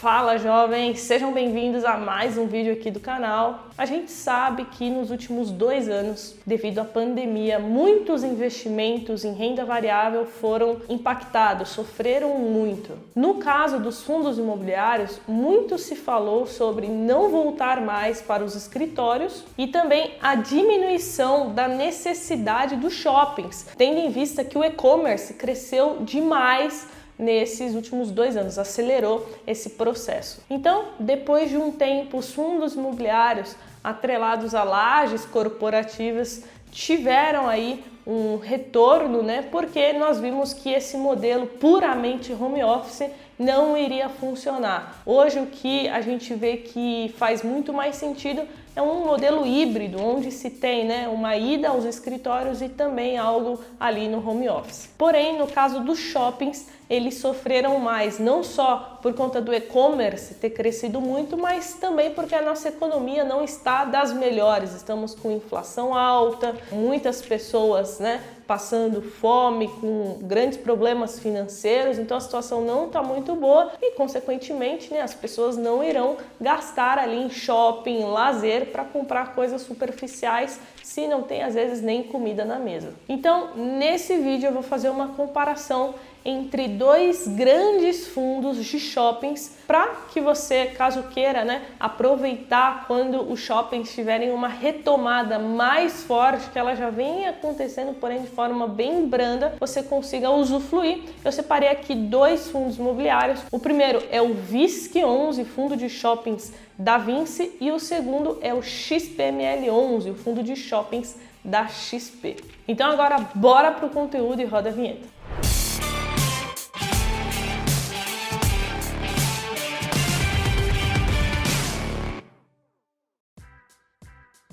Fala jovens, sejam bem-vindos a mais um vídeo aqui do canal. A gente sabe que nos últimos dois anos, devido à pandemia, muitos investimentos em renda variável foram impactados, sofreram muito. No caso dos fundos imobiliários, muito se falou sobre não voltar mais para os escritórios e também a diminuição da necessidade dos shoppings, tendo em vista que o e-commerce cresceu demais nesses últimos dois anos, acelerou esse processo. Então, depois de um tempo, os fundos imobiliários atrelados a lajes corporativas tiveram aí um retorno, né? Porque nós vimos que esse modelo puramente home office não iria funcionar. Hoje o que a gente vê que faz muito mais sentido é um modelo híbrido, onde se tem né, uma ida aos escritórios e também algo ali no home office. Porém, no caso dos shoppings, eles sofreram mais, não só por conta do e-commerce ter crescido muito, mas também porque a nossa economia não está das melhores. Estamos com inflação alta, muitas pessoas né, passando fome, com grandes problemas financeiros, então a situação não está muito boa e, consequentemente, né, as pessoas não irão gastar ali em shopping, em lazer para comprar coisas superficiais se não tem às vezes nem comida na mesa. Então, nesse vídeo eu vou fazer uma comparação entre dois grandes fundos de shoppings para que você, caso queira, né, aproveitar quando os shoppings tiverem uma retomada mais forte, que ela já vem acontecendo, porém de forma bem branda, você consiga usufruir. Eu separei aqui dois fundos imobiliários. O primeiro é o VISC 11, fundo de shoppings da Vinci, e o segundo é o XPML 11, o fundo de shoppings da XP. Então agora bora pro conteúdo e roda a vinheta.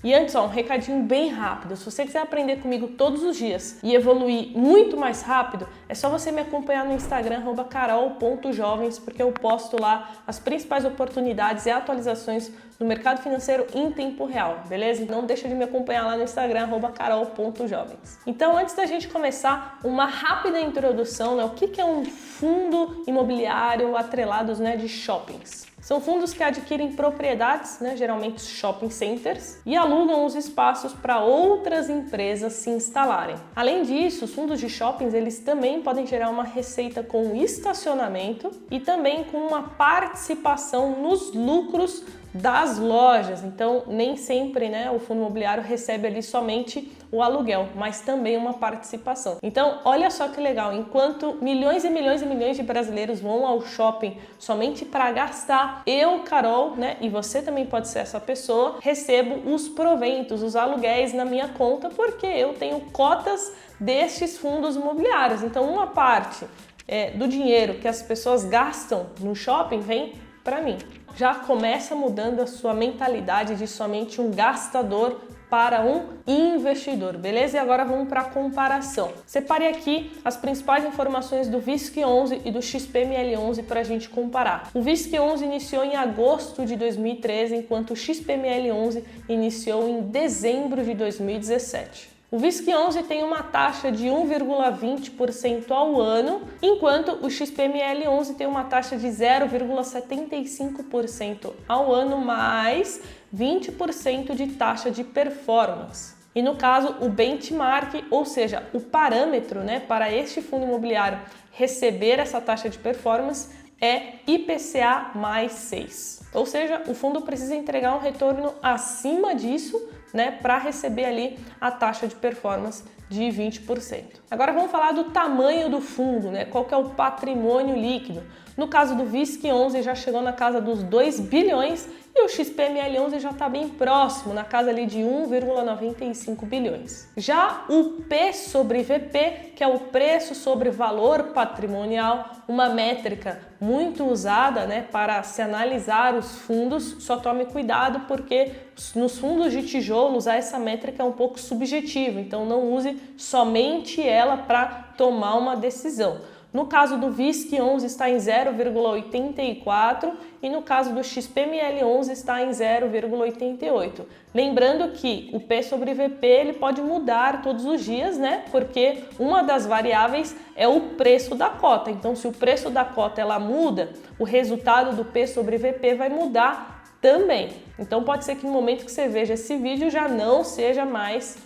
E antes, ó, um recadinho bem rápido. Se você quiser aprender comigo todos os dias e evoluir muito mais rápido, é só você me acompanhar no Instagram carol.jovens, porque eu posto lá as principais oportunidades e atualizações do mercado financeiro em tempo real, beleza? Não deixa de me acompanhar lá no Instagram carol.jovens. Então, antes da gente começar, uma rápida introdução, né? O que é um fundo imobiliário atrelados né, de shoppings? São fundos que adquirem propriedades, né, geralmente shopping centers, e alugam os espaços para outras empresas se instalarem. Além disso, os fundos de shoppings eles também podem gerar uma receita com estacionamento e também com uma participação nos lucros das lojas. Então, nem sempre né, o fundo imobiliário recebe ali somente o aluguel, mas também uma participação. Então, olha só que legal, enquanto milhões e milhões e milhões de brasileiros vão ao shopping somente para gastar, eu, Carol, né, e você também pode ser essa pessoa, recebo os proventos, os aluguéis na minha conta, porque eu tenho cotas destes fundos imobiliários. Então, uma parte é, do dinheiro que as pessoas gastam no shopping vem para mim já começa mudando a sua mentalidade de somente um gastador para um investidor, beleza? E agora vamos para a comparação. Separei aqui as principais informações do VISC 11 e do XPML 11 para a gente comparar. O VISC 11 iniciou em agosto de 2013, enquanto o XPML 11 iniciou em dezembro de 2017. O VISC 11 tem uma taxa de 1,20% ao ano, enquanto o XPML 11 tem uma taxa de 0,75% ao ano, mais 20% de taxa de performance. E no caso, o benchmark, ou seja, o parâmetro né, para este fundo imobiliário receber essa taxa de performance é IPCA mais 6. Ou seja, o fundo precisa entregar um retorno acima disso né, para receber ali a taxa de performance de 20%. Agora vamos falar do tamanho do fundo, né? Qual que é o patrimônio líquido? No caso do VISC 11 já chegou na casa dos 2 bilhões e o XPML 11 já está bem próximo, na casa ali de 1,95 bilhões. Já o P sobre VP, que é o preço sobre valor patrimonial, uma métrica muito usada né, para se analisar os fundos, só tome cuidado porque nos fundos de tijolo usar essa métrica é um pouco subjetivo, então não use somente ela para tomar uma decisão. No caso do VISC 11 está em 0,84 e no caso do XPML 11 está em 0,88. Lembrando que o P sobre VP ele pode mudar todos os dias, né? Porque uma das variáveis é o preço da cota. Então, se o preço da cota ela muda, o resultado do P sobre VP vai mudar também. Então, pode ser que no momento que você veja esse vídeo já não seja mais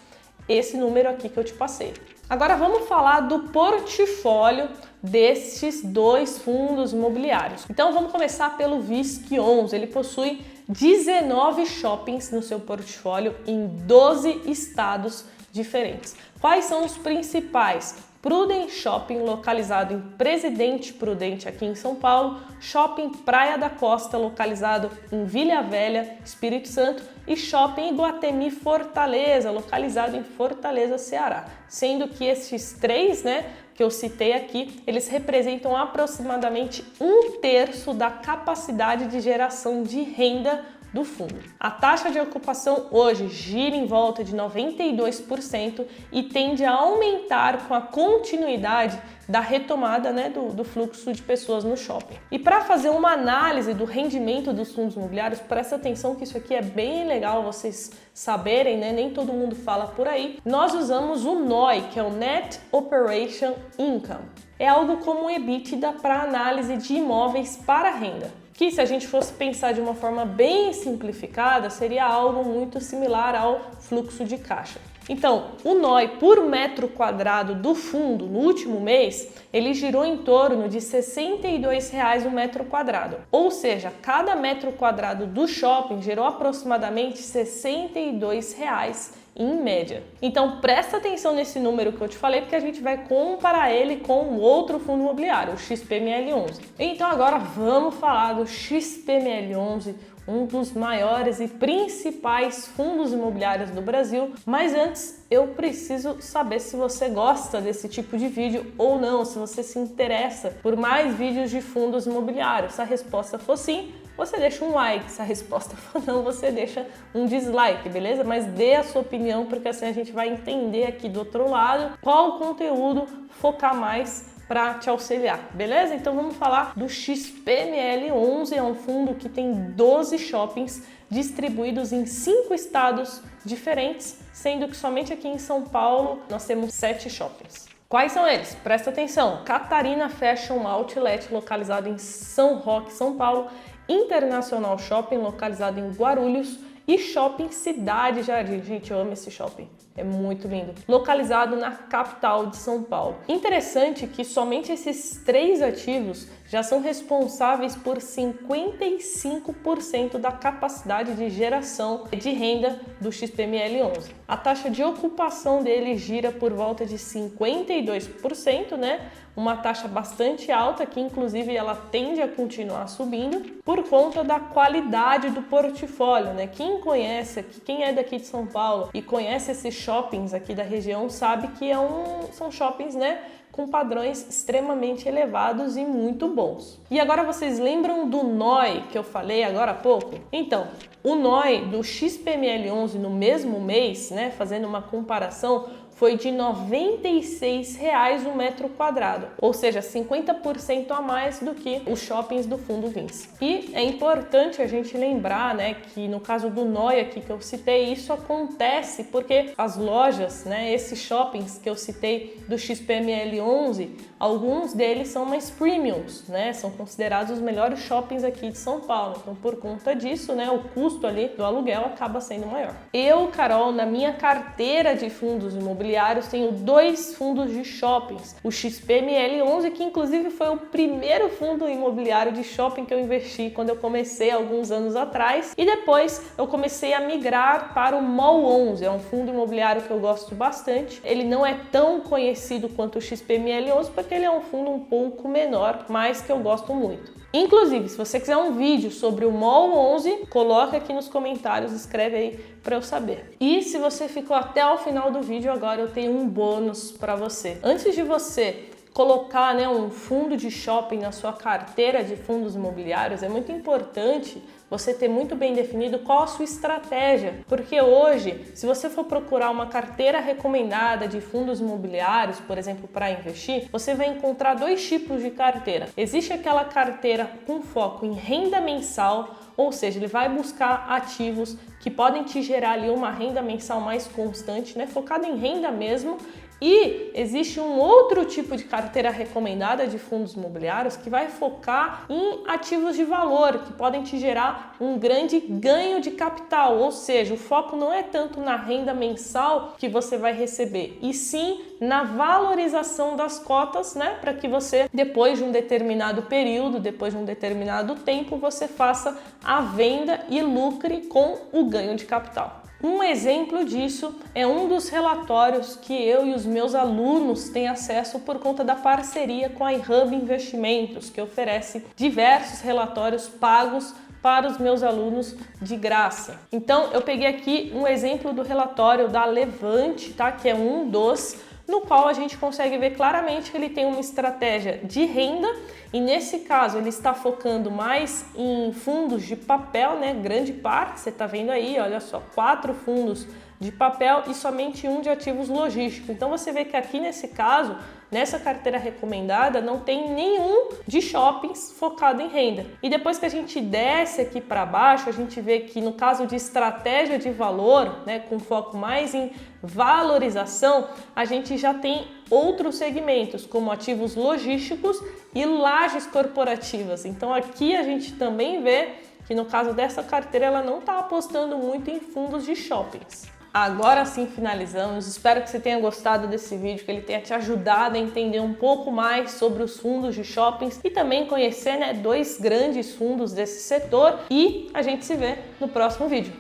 esse número aqui que eu te passei. Agora vamos falar do portfólio destes dois fundos imobiliários. Então vamos começar pelo VISC 11. Ele possui 19 shoppings no seu portfólio em 12 estados diferentes. Quais são os principais? Prudent Shopping, localizado em Presidente Prudente, aqui em São Paulo, Shopping Praia da Costa, localizado em Vila Velha, Espírito Santo, e Shopping Iguatemi Fortaleza, localizado em Fortaleza, Ceará. Sendo que esses três, né, que eu citei aqui, eles representam aproximadamente um terço da capacidade de geração de renda do fundo. A taxa de ocupação hoje gira em volta de 92% e tende a aumentar com a continuidade da retomada né, do, do fluxo de pessoas no shopping. E para fazer uma análise do rendimento dos fundos imobiliários, presta atenção que isso aqui é bem legal vocês saberem, né? nem todo mundo fala por aí. Nós usamos o NOI, que é o Net Operation Income. É algo como o EBITDA para análise de imóveis para renda que se a gente fosse pensar de uma forma bem simplificada, seria algo muito similar ao fluxo de caixa. Então, o NOI por metro quadrado do fundo no último mês, ele girou em torno de R$ 62,00 o metro quadrado. Ou seja, cada metro quadrado do shopping gerou aproximadamente R$ 62,00 em média. Então presta atenção nesse número que eu te falei, porque a gente vai comparar ele com o outro fundo imobiliário, o XPML11. Então agora vamos falar do XPML11, um dos maiores e principais fundos imobiliários do Brasil. Mas antes, eu preciso saber se você gosta desse tipo de vídeo ou não, se você se interessa por mais vídeos de fundos imobiliários. Se a resposta for sim, você deixa um like. Se a resposta for não, você deixa um dislike, beleza? Mas dê a sua opinião, porque assim a gente vai entender aqui do outro lado qual conteúdo focar mais para te auxiliar, beleza? Então vamos falar do XPML11, é um fundo que tem 12 shoppings distribuídos em cinco estados diferentes, sendo que somente aqui em São Paulo nós temos sete shoppings. Quais são eles? Presta atenção. Catarina Fashion Outlet, localizado em São Roque, São Paulo. Internacional Shopping, localizado em Guarulhos. E Shopping Cidade Jardim. Gente, eu amo esse shopping. É muito lindo. Localizado na capital de São Paulo. Interessante que somente esses três ativos já são responsáveis por 55% da capacidade de geração de renda do XPML11. A taxa de ocupação dele gira por volta de 52%, né? Uma taxa bastante alta que inclusive ela tende a continuar subindo por conta da qualidade do portfólio, né? Quem conhece, quem é daqui de São Paulo e conhece esses shoppings aqui da região sabe que é um, são shoppings, né? com padrões extremamente elevados e muito bons. E agora vocês lembram do NOI que eu falei agora há pouco? Então, o NOI do XPML11 no mesmo mês, né, fazendo uma comparação, foi de R$ 96,00 o metro quadrado, ou seja, 50% a mais do que os shoppings do fundo Vins. E é importante a gente lembrar, né, que no caso do Noi aqui que eu citei, isso acontece porque as lojas, né, esses shoppings que eu citei do XPML 11, alguns deles são mais premiums, né, são considerados os melhores shoppings aqui de São Paulo. Então, por conta disso, né, o custo ali do aluguel acaba sendo maior. Eu, Carol, na minha carteira de fundos imobiliários imobiliários, tenho dois fundos de shoppings. O XPML11, que inclusive foi o primeiro fundo imobiliário de shopping que eu investi quando eu comecei alguns anos atrás. E depois eu comecei a migrar para o MOL11, é um fundo imobiliário que eu gosto bastante. Ele não é tão conhecido quanto o XPML11 porque ele é um fundo um pouco menor, mas que eu gosto muito. Inclusive, se você quiser um vídeo sobre o MOL 11, coloca aqui nos comentários, escreve aí para eu saber. E se você ficou até o final do vídeo, agora eu tenho um bônus para você. Antes de você colocar né, um fundo de shopping na sua carteira de fundos imobiliários, é muito importante você ter muito bem definido qual a sua estratégia, porque hoje, se você for procurar uma carteira recomendada de fundos imobiliários, por exemplo, para investir, você vai encontrar dois tipos de carteira. Existe aquela carteira com foco em renda mensal, ou seja, ele vai buscar ativos que podem te gerar ali uma renda mensal mais constante, né, focada em renda mesmo, e existe um outro tipo de carteira recomendada de fundos imobiliários que vai focar em ativos de valor, que podem te gerar um grande ganho de capital, ou seja, o foco não é tanto na renda mensal que você vai receber, e sim na valorização das cotas, né, para que você depois de um determinado período, depois de um determinado tempo, você faça a venda e lucre com o ganho de capital. Um exemplo disso é um dos relatórios que eu e os meus alunos têm acesso por conta da parceria com a iHub Investimentos, que oferece diversos relatórios pagos para os meus alunos de graça. Então, eu peguei aqui um exemplo do relatório da Levante, tá? Que é um dos no qual a gente consegue ver claramente que ele tem uma estratégia de renda e nesse caso ele está focando mais em fundos de papel, né? Grande parte, você está vendo aí, olha só, quatro fundos de papel e somente um de ativos logísticos. Então você vê que aqui nesse caso Nessa carteira recomendada não tem nenhum de shoppings focado em renda. E depois que a gente desce aqui para baixo, a gente vê que no caso de estratégia de valor, né, com foco mais em valorização, a gente já tem outros segmentos, como ativos logísticos e lajes corporativas. Então aqui a gente também vê que no caso dessa carteira ela não está apostando muito em fundos de shoppings. Agora sim finalizamos. Espero que você tenha gostado desse vídeo, que ele tenha te ajudado a entender um pouco mais sobre os fundos de shoppings e também conhecer né, dois grandes fundos desse setor. E a gente se vê no próximo vídeo.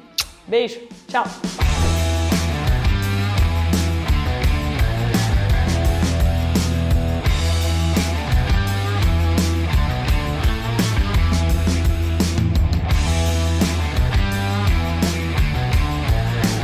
Beijo, tchau!